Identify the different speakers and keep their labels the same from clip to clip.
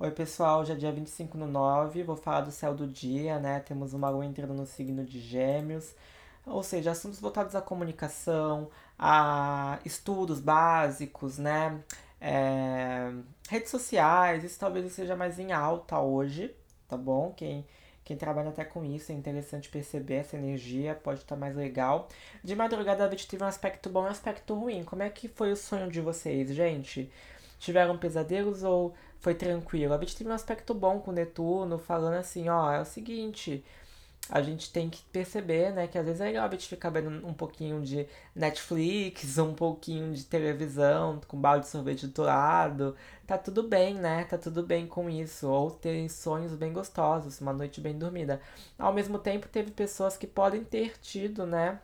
Speaker 1: Oi, pessoal, hoje é dia 25 no 9, vou falar do céu do dia, né? Temos uma lua entrando no signo de Gêmeos, ou seja, assuntos voltados à comunicação, a estudos básicos, né? É... Redes sociais, isso talvez seja mais em alta hoje, tá bom? Quem, quem trabalha até com isso, é interessante perceber essa energia, pode estar mais legal. De madrugada a gente teve um aspecto bom e um aspecto ruim. Como é que foi o sonho de vocês, gente? Tiveram pesadelos ou foi tranquilo? A gente teve um aspecto bom com o Netuno, falando assim, ó, é o seguinte, a gente tem que perceber, né, que às vezes é legal a gente ficar vendo um pouquinho de Netflix, um pouquinho de televisão, com balde de sorvete do lado. Tá tudo bem, né? Tá tudo bem com isso. Ou ter sonhos bem gostosos, uma noite bem dormida. Ao mesmo tempo, teve pessoas que podem ter tido, né,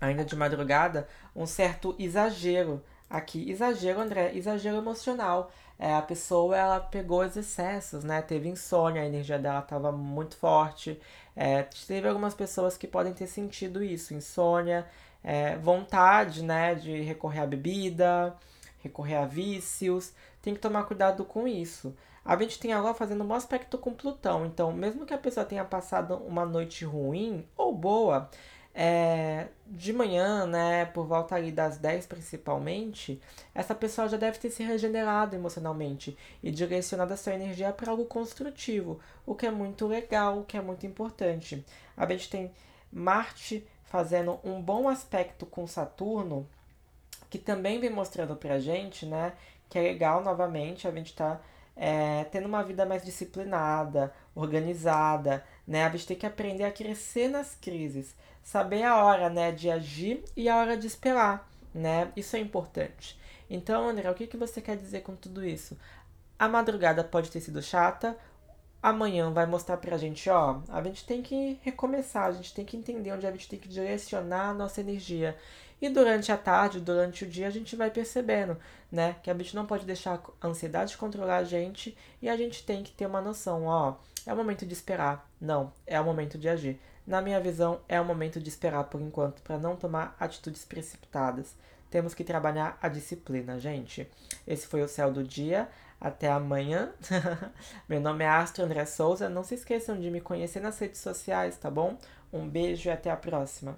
Speaker 1: ainda de madrugada, um certo exagero aqui. Exagero, André, exagero emocional. É, a pessoa ela pegou os excessos, né? Teve insônia, a energia dela estava muito forte. É, teve algumas pessoas que podem ter sentido isso, insônia, é, vontade, né, de recorrer à bebida, recorrer a vícios. Tem que tomar cuidado com isso. A gente tem agora fazendo um aspecto com Plutão, então mesmo que a pessoa tenha passado uma noite ruim ou boa, é, de manhã, né, por volta ali das 10 principalmente, essa pessoa já deve ter se regenerado emocionalmente e direcionado a sua energia para algo construtivo, o que é muito legal, o que é muito importante. A gente tem Marte fazendo um bom aspecto com Saturno, que também vem mostrando pra gente, né, que é legal novamente a gente tá é, tendo uma vida mais disciplinada, organizada, né? A gente tem que aprender a crescer nas crises, saber a hora, né, de agir e a hora de esperar, né? Isso é importante. Então, André, o que, que você quer dizer com tudo isso? A madrugada pode ter sido chata, amanhã vai mostrar pra gente, ó, a gente tem que recomeçar, a gente tem que entender onde a gente tem que direcionar a nossa energia. E durante a tarde, durante o dia, a gente vai percebendo, né, que a gente não pode deixar a ansiedade controlar a gente e a gente tem que ter uma noção, ó, é o momento de esperar. Não, é o momento de agir. Na minha visão, é o momento de esperar por enquanto para não tomar atitudes precipitadas. Temos que trabalhar a disciplina, gente. Esse foi o céu do dia. Até amanhã. Meu nome é Astro André Souza. Não se esqueçam de me conhecer nas redes sociais, tá bom? Um beijo e até a próxima.